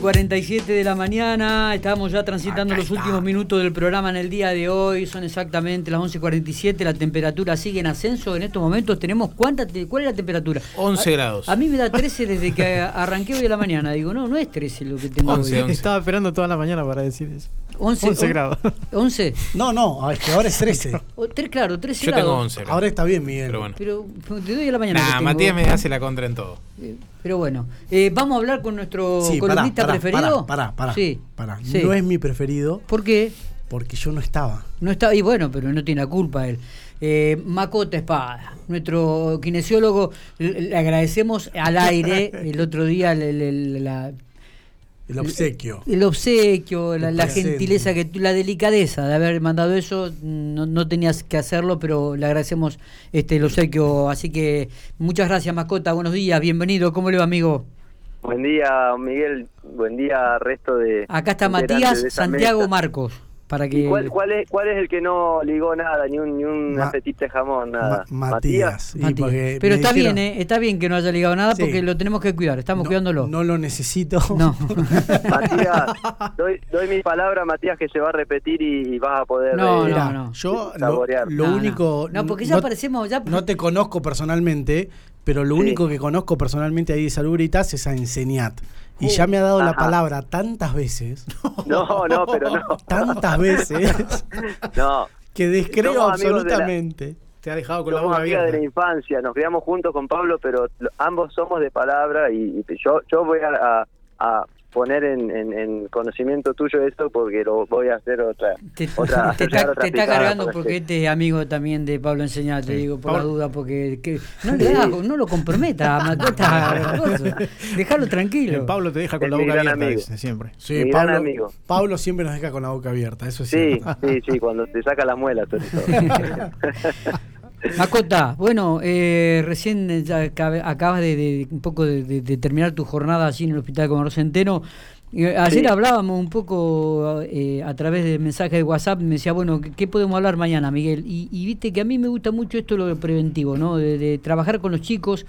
11.47 de la mañana, estamos ya transitando los últimos minutos del programa en el día de hoy, son exactamente las 11.47, la temperatura sigue en ascenso, en estos momentos tenemos, ¿cuánta ¿cuál es la temperatura? 11 grados. A mí me da 13 desde que arranqué hoy de la mañana, digo, no, no es 13 lo que tengo 11, hoy. 11. Estaba esperando toda la mañana para decir eso. 11, 11 grados. 11, No, no, es que ahora es 13. O tres, claro, 13 Yo grados. tengo 11 grados. Ahora está bien, Miguel. Pero bueno. Pero te doy a la mañana. Nah, tengo. Matías me hace la contra en todo. Eh, Pero bueno, eh, vamos a hablar con nuestro Sí, columnista pará, preferido. Pará, pará. Sí. pará. sí. No es mi preferido ¿Por qué? porque yo no estaba. No está, y bueno, pero no tiene la culpa él. Eh, Macota Espada, nuestro kinesiólogo, le, le agradecemos al aire el otro día el- el- la- El obsequio. el obsequio, la, El la gentileza, que la delicadeza de haber mandado eso. No, no tenías que hacerlo, pero le agradecemos este el obsequio. Así que muchas gracias, Macota. Buenos días, bienvenido. ¿Cómo le va, amigo? Buen día, Miguel. Buen día, resto de. Acá está Matías Santiago mesa. Marcos. Para ¿Y que cuál, cuál, es, ¿Cuál es el que no ligó nada, ni un, ni un Ma- apetite de jamón, nada? Ma- Matías. Sí, Matías. porque Pero está dijeron, bien, ¿eh? está bien que no haya ligado nada Sí. porque lo tenemos que cuidar. Estamos no, cuidándolo. No lo necesito. No. Matías, doy, doy mi palabra, Matías, que se va a repetir y, y vas a poder. No, eh, Mira, no. yo lo, Saborear. lo No, no. único. No, porque ya parecemos- ya- No te conozco personalmente, pero lo Sí. único que conozco personalmente ahí de Salubritas es a Enseñat. Y ya me ha dado la palabra tantas veces, No, no, pero no. tantas veces, No. que descreo Somos amigos de la- absolutamente. Te ha dejado con la boca amigas de abierta. la infancia, nos criamos juntos con Pablo, pero ambos somos de palabra y, y yo yo voy a, a- a poner en, en- en conocimiento tuyo esto porque lo voy a hacer otra Te, otra te está, otra te está cargando porque este. es amigo también de Pablo Enseñar, te digo, por la duda, porque que- no, le hagas- no lo comprometa, Macota. Déjalo tranquilo. Pablo te deja con Es la boca abierta, amigo. dice siempre. Sí, Mi gran Pablo, amigo. Pablo siempre nos deja con la boca abierta, eso es Sí, cierto. sí, sí, cuando te saca las muelas. Macota, bueno, eh, recién ya acabas de, de- un poco de, terminar tu jornada allí en el Hospital Comodoro Centeno. Eh, ayer Sí. hablábamos un poco eh, a través de mensaje de WhatsApp, me decía, bueno, ¿qué, qué podemos hablar mañana, Miguel? Y, y viste que a mí me gusta mucho esto lo preventivo, ¿no? De, de trabajar con los chicos,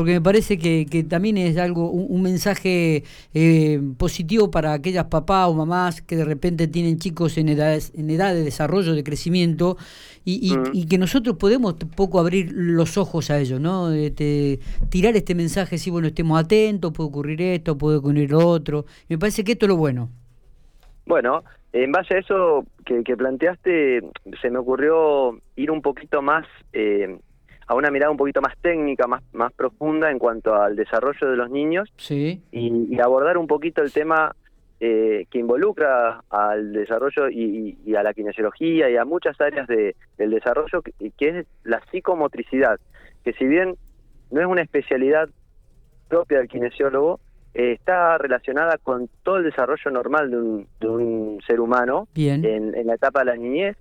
porque me parece que, que también es algo, un, un mensaje eh, positivo para aquellas papás o mamás que de repente tienen chicos en edades, en edad de desarrollo, de crecimiento, y, y- Mm. y que nosotros podemos un poco abrir los ojos a ellos, ¿no? De tirar este mensaje, si bueno, estemos atentos, puede ocurrir esto, puede ocurrir lo otro. Me parece que esto es lo bueno. Bueno, en base a eso que, que planteaste, se me ocurrió ir un poquito más eh, a una mirada un poquito más técnica, más, más profunda en cuanto al desarrollo de los niños Sí, y, y abordar un poquito el tema eh, que involucra al desarrollo y, y- y a la kinesiología y a muchas áreas de- del desarrollo, que, que es la psicomotricidad, que si bien no es una especialidad propia del kinesiólogo, eh, está relacionada con todo el desarrollo normal de un, de un ser humano bien. en, en la etapa de la niñez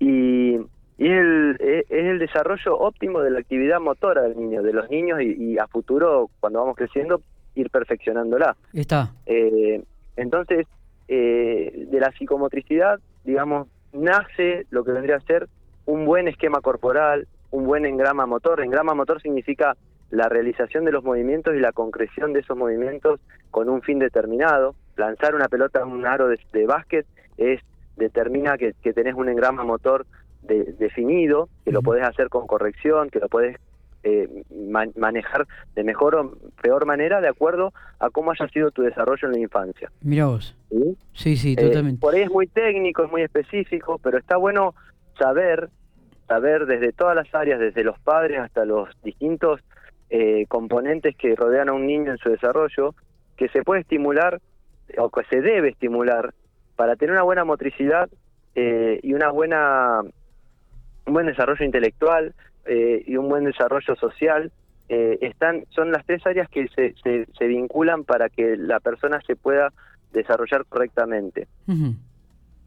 y, y es, el, es es el desarrollo óptimo de la actividad motora del niño, de los niños y, y a futuro, cuando vamos creciendo, ir perfeccionándola. Está. Eh, entonces, eh, de la psicomotricidad, digamos, nace lo que vendría a ser un buen esquema corporal, un buen engrama motor. Engrama motor significa la realización de los movimientos y la concreción de esos movimientos con un fin determinado. Lanzar una pelota a un aro de, de básquet es determina que, que tenés un engrama motor de- definido, que lo podés hacer con corrección, que lo podés eh, man- manejar de mejor o peor manera de acuerdo a cómo haya sido tu desarrollo en la infancia. Mira vos. ¿sí? Sí, sí, Eh, totalmente. por ahí es muy técnico, es muy específico, pero está bueno saber, saber desde todas las áreas, desde los padres hasta los distintos eh, componentes que rodean a un niño en su desarrollo, que se puede estimular o que se debe estimular para tener una buena motricidad eh, y una buena un buen desarrollo intelectual eh, y un buen desarrollo social eh, están son las tres áreas que se, se, se vinculan para que la persona se pueda desarrollar correctamente.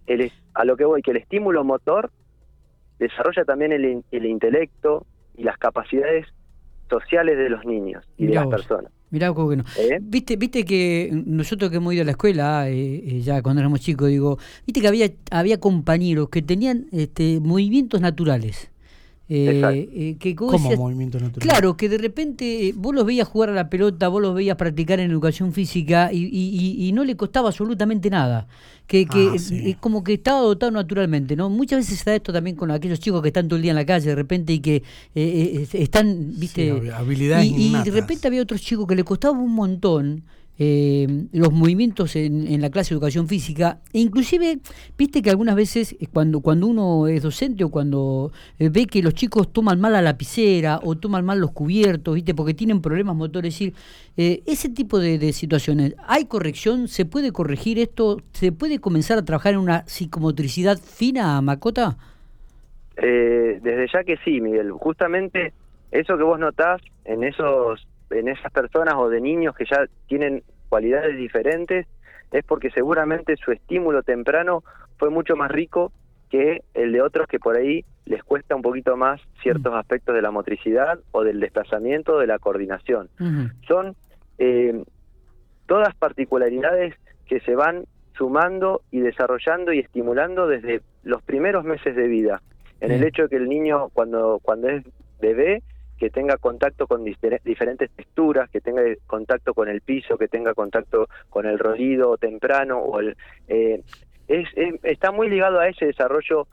El, es- a lo que voy, que el estímulo motor desarrolla también el, el intelecto y las capacidades sociales de los niños y de las personas. Mirá cómo que no. ¿eh? Viste, viste que nosotros que hemos ido a la escuela, eh, eh, ya cuando éramos chicos, digo, viste que había, había compañeros que tenían este, movimientos naturales. Eh, eh, que movimiento natural. Claro, que de repente eh, vos los veías jugar a la pelota, vos los veías practicar en educación física y, y- y- y no le costaba absolutamente nada. Que, que Ah, sí. es como que estaba dotado naturalmente, ¿no? Muchas veces se da esto también con aquellos chicos que están todo el día en la calle de repente y que eh, eh, están, viste... Sí, habilidades y, y de repente había otros chicos que le costaba un montón eh, los movimientos en, la clase de educación física e inclusive viste que algunas veces eh, cuando cuando uno es docente o cuando eh, ve que los chicos toman mal la lapicera o toman mal los cubiertos viste porque tienen problemas motores es ese tipo de, situaciones hay corrección se puede corregir esto se puede comenzar a trabajar en una psicomotricidad fina Macota desde ya que sí, Miguel. Justamente eso que vos notás en esos, en esas personas o de niños que ya tienen cualidades diferentes, es porque seguramente su estímulo temprano fue mucho más rico que el de otros que por ahí les cuesta un poquito más ciertos aspectos de la motricidad o del desplazamiento o de la coordinación. Son eh, todas particularidades que se van sumando y desarrollando y estimulando desde los primeros meses de vida. En el hecho de que el niño cuando, cuando es bebé, que tenga contacto con difer- diferentes texturas, que tenga contacto con el piso, que tenga contacto con el rodido temprano, o el, eh, es, es- está muy ligado a ese desarrollo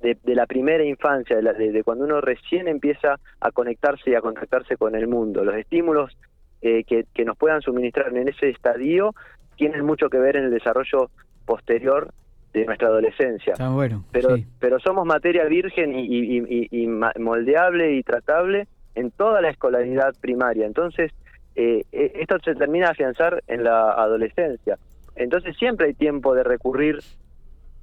de, de la primera infancia, de, la- de- de cuando uno recién empieza a conectarse y a contactarse con el mundo. Los estímulos eh, que, que nos puedan suministrar en ese estadio tienen mucho que ver en el desarrollo posterior de nuestra adolescencia. está bueno Pero, sí. pero somos materia virgen y, y- y- y ma- moldeable y tratable en toda la escolaridad primaria. Entonces, eh, eh, esto se termina de afianzar en la adolescencia. Entonces, siempre hay tiempo de recurrir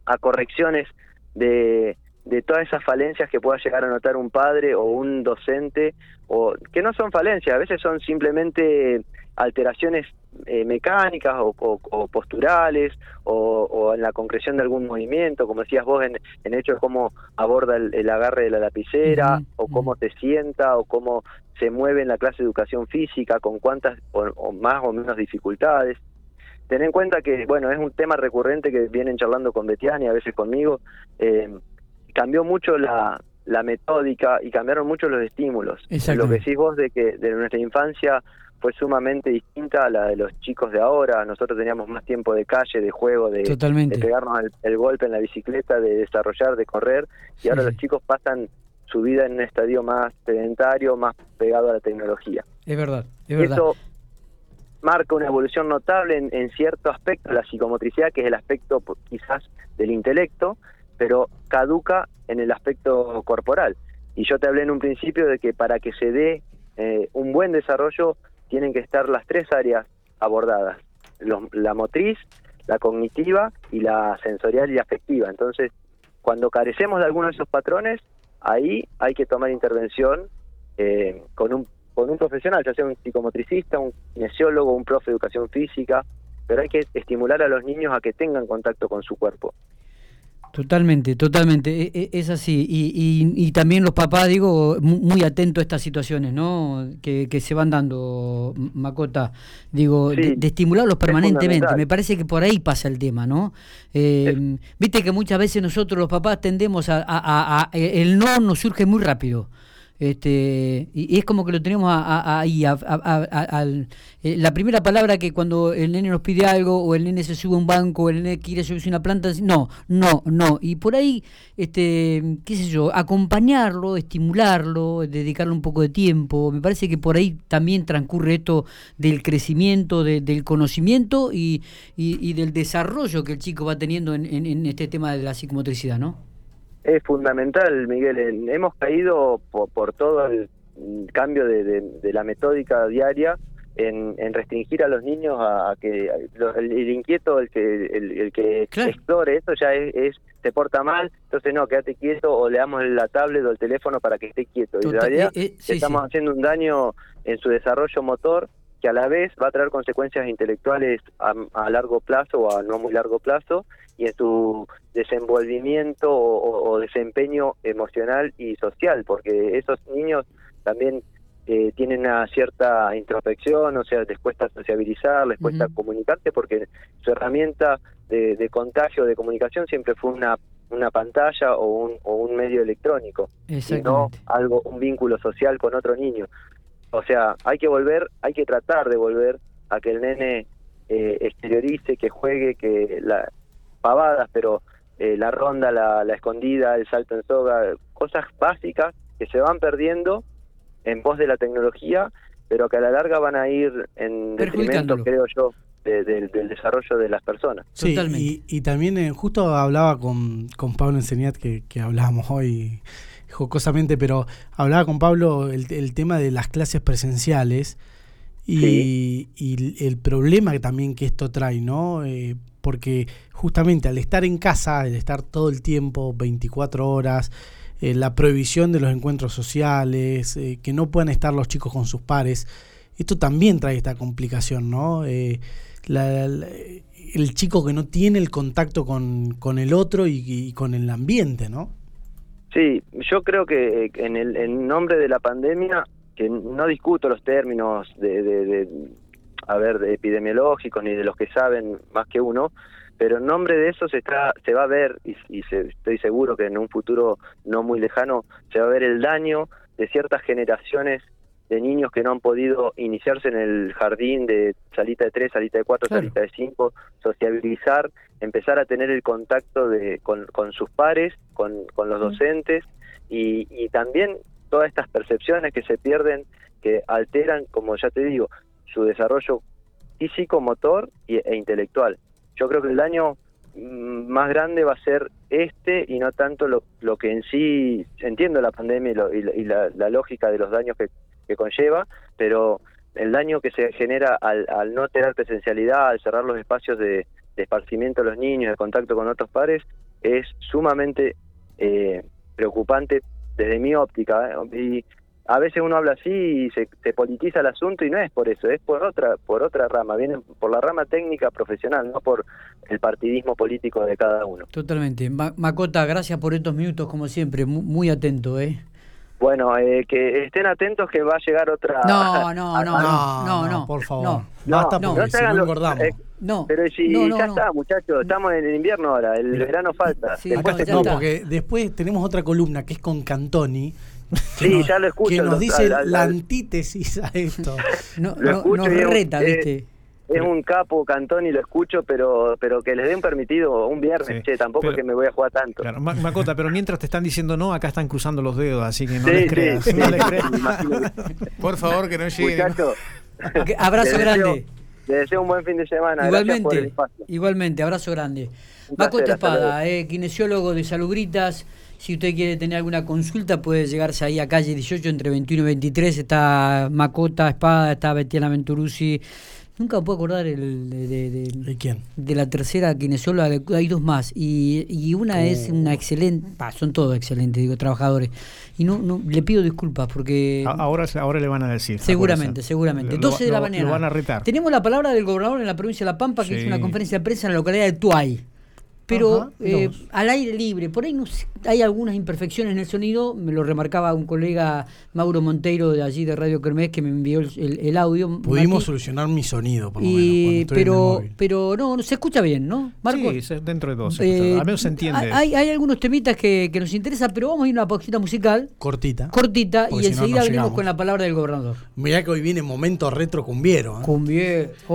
a correcciones de, de todas esas falencias que pueda llegar a notar un padre o un docente, o que no son falencias, a veces son simplemente alteraciones eh, mecánicas o, o- o posturales o, o en la concreción de algún movimiento, como decías vos, en, en hecho de cómo aborda el, el agarre de la lapicera o cómo te sienta o cómo se mueve en la clase de educación física, con cuántas o, más o menos dificultades. Ten en cuenta que, bueno, es un tema recurrente que vienen charlando con Betiana y a veces conmigo. eh, cambió mucho la, la metódica y cambiaron mucho los estímulos. Lo que decís vos de que de nuestra infancia fue sumamente distinta a la de los chicos de ahora. Nosotros teníamos más tiempo de calle, de juego, de, pegarnos el, el golpe en la bicicleta, de desarrollar, de correr. Y ahora los chicos pasan su vida en un estadio más sedentario, más pegado a la tecnología. es verdad es verdad Eso marca una evolución notable en, en cierto aspecto de la psicomotricidad, que es el aspecto quizás del intelecto, pero caduca en el aspecto corporal. Y yo te hablé en un principio de que para que se dé eh, un buen desarrollo tienen que estar las tres áreas abordadas, los- la motriz, la cognitiva y la sensorial y afectiva. Entonces, cuando carecemos de alguno de esos patrones, ahí hay que tomar intervención eh, con un con un profesional, ya sea un psicomotricista, un kinesiólogo, un profe de educación física, pero hay que estimular a los niños a que tengan contacto con su cuerpo. Totalmente, totalmente, e- e- es así. Y, y, y también los papás, digo, mu- muy atentos a estas situaciones, ¿no? Que, que se van dando, Macota, digo, Sí, de, de estimularlos permanentemente. Me parece que por ahí pasa el tema, ¿no? Eh, Viste que muchas veces nosotros los papás tendemos a, a- a- a- el no nos surge muy rápido. Este, y es como que lo tenemos ahí, al- eh, la primera palabra que cuando el nene nos pide algo, o el nene se sube a un banco, o el nene quiere subirse a una planta, no, no, no. Y por ahí, este, qué sé yo, acompañarlo, estimularlo, dedicarle un poco de tiempo. Me parece que por ahí también transcurre esto del crecimiento, de- del conocimiento y, y- y del desarrollo que el chico va teniendo en, en- en este tema de la psicomotricidad, ¿no? Es fundamental, Miguel. En- Hemos caído por, por todo el mm, cambio de, de- de la metódica diaria en, en restringir a los niños a, a que lo- el, el inquieto, el que el, el que Claro. explore, eso ya es, es- se porta mal, entonces no, quédate quieto o le damos la tablet o el teléfono para que esté quieto. Y en realidad eh, eh, sí, estamos sí. haciendo un daño en su desarrollo motor que a la vez va a traer consecuencias intelectuales a, a largo plazo o a no muy largo plazo y en su desenvolvimiento o, desempeño emocional y social, porque esos niños también eh, tienen una cierta introspección, o sea, les cuesta sociabilizar, les cuesta Ujú. comunicarse, porque su herramienta de, de contagio, de comunicación, siempre fue una una pantalla o un, o un medio electrónico, sino Exactamente. algo, un vínculo social con otro niño. O sea, hay que volver, hay que tratar de volver a que el nene eh, exteriorice, que juegue, que la pavadas, pero eh, la ronda, la, la escondida, el salto en soga, cosas básicas que se van perdiendo en pos de la tecnología, pero que a la larga van a ir en detrimento, creo yo, de- de- del desarrollo de las personas. Sí, Totalmente. y, y también eh, justo hablaba con, con Pablo Enseñat, que, que hablábamos hoy jocosamente, pero hablaba con Pablo el, el tema de las clases presenciales y, y el problema también que esto trae, ¿no? Eh, porque justamente al estar en casa, al estar todo el tiempo, 24 horas, eh, la prohibición de los encuentros sociales, eh, que no puedan estar los chicos con sus pares, esto también trae esta complicación, ¿no? La- la- el chico que no tiene el contacto con, con el otro y, y con el ambiente, ¿no? Sí, yo creo que en el en nombre de la pandemia, que no discuto los términos de, de, de, a ver, de epidemiológicos ni de los que saben más que uno, pero en nombre de eso se está se va a ver y, y se- estoy seguro que en un futuro no muy lejano se va a ver el daño de ciertas generaciones de niños que no han podido iniciarse en el jardín de salita de tres, salita de cuatro, Claro. salita de cinco, sociabilizar, empezar a tener el contacto de, con, con sus pares, con, con los docentes y, y también todas estas percepciones que se pierden, que alteran, como ya te digo, su desarrollo físico, motor y- e intelectual. Yo creo que el daño mm, más grande va a ser este y no tanto lo, lo que en sí, entiendo la pandemia y, lo- y la- y la, lógica de los daños que, conlleva, pero el daño que se genera al, no tener presencialidad, al cerrar los espacios de, de esparcimiento de los niños, de contacto con otros pares, es sumamente eh, preocupante desde mi óptica. ¿eh? Y a veces uno habla así y se, se politiza el asunto y no es por eso, es por otra por otra rama, viene por la rama técnica profesional, no por el partidismo político de cada uno. Totalmente. Ma- Macota, gracias por estos minutos, como siempre. Mu- Muy atento, ¿eh? Bueno, eh, que estén atentos que va a llegar otra... No, no, no, no, no, no. por favor. No, Basta no, porque no se si no no. Pero si no, no, ya no. está, muchachos, estamos en el invierno ahora, el verano falta. Sí, Después no, porque después tenemos otra columna que es con Cantoni. que Sí, ya lo escucho, Que nos dice la antítesis a esto. No, Lo no, escucho nos reta, es- ¿viste? Es un capo cantón y lo escucho, pero pero que les den permitido un viernes, Sí, che, tampoco pero- es que me voy a jugar tanto. Claro, Macota, pero mientras te están diciendo no, acá están cruzando los dedos, así que no Sí, les sí, creas. sí, no les creas. Por favor, que no lleguen. Muchachos, Abrazo grande. Les deseo un buen fin de semana. Gracias por el Igualmente, espacio. igualmente, abrazo grande. Hasta Espada, eh, kinesiólogo de Salubritas. Si usted quiere tener alguna consulta, puede llegarse ahí a calle 18 entre 21 y 23. Está Macota Espada, está Betiana Venturuzzi. Nunca me puedo acordar el, de, de- de- ¿De quién? de la tercera kinesióloga, hay dos más, y, y una es una excelente, bah, son todos excelentes, digo, trabajadores, y no, no le pido disculpas porque Ahora, ahora le van a decir. seguramente, seguramente, Lo- 12 de la lo- mañana. Lo van a retar. Tenemos la palabra del gobernador en la provincia de La Pampa, que Sí. es una conferencia de prensa en la localidad de Tuay. Pero Ajá, eh, al aire libre, por ahí no hay algunas imperfecciones en el sonido, me lo remarcaba un colega Mauro Monteiro de allí de Radio Kermés que me envió el, el- el audio. Pudimos Mati. solucionar mi sonido, por lo menos. Y, cuando estoy en el pero, móvil. pero no, no, se escucha bien, ¿no? Marco. Sí, dentro de dos. Eh, menos se entiende. Hay, hay algunos temitas que, que nos interesan, pero vamos a ir a una pausita musical Cortita. cortita Porque y si enseguida no venimos con la palabra del gobernador. Mirá que hoy viene momento retro cumbiero. ¿eh? Cumbie.